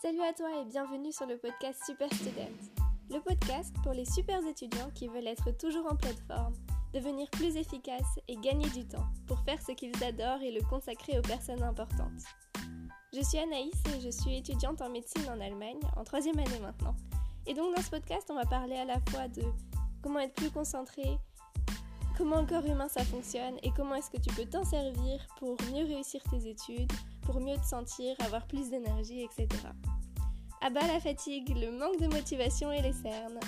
Salut à toi et bienvenue sur le podcast Super Student. Le podcast pour les super étudiants qui veulent être toujours en pleine forme, devenir plus efficaces et gagner du temps pour faire ce qu'ils adorent et le consacrer aux personnes importantes. Je suis Anaïs et je suis étudiante en médecine en Allemagne, en troisième année maintenant. Et donc dans ce podcast, on va parler à la fois de comment être plus concentré, comment le corps humain ça fonctionne et comment est-ce que tu peux t'en servir pour mieux réussir tes études, pour mieux te sentir, avoir plus d'énergie, etc. À bas la fatigue, le manque de motivation et les cernes.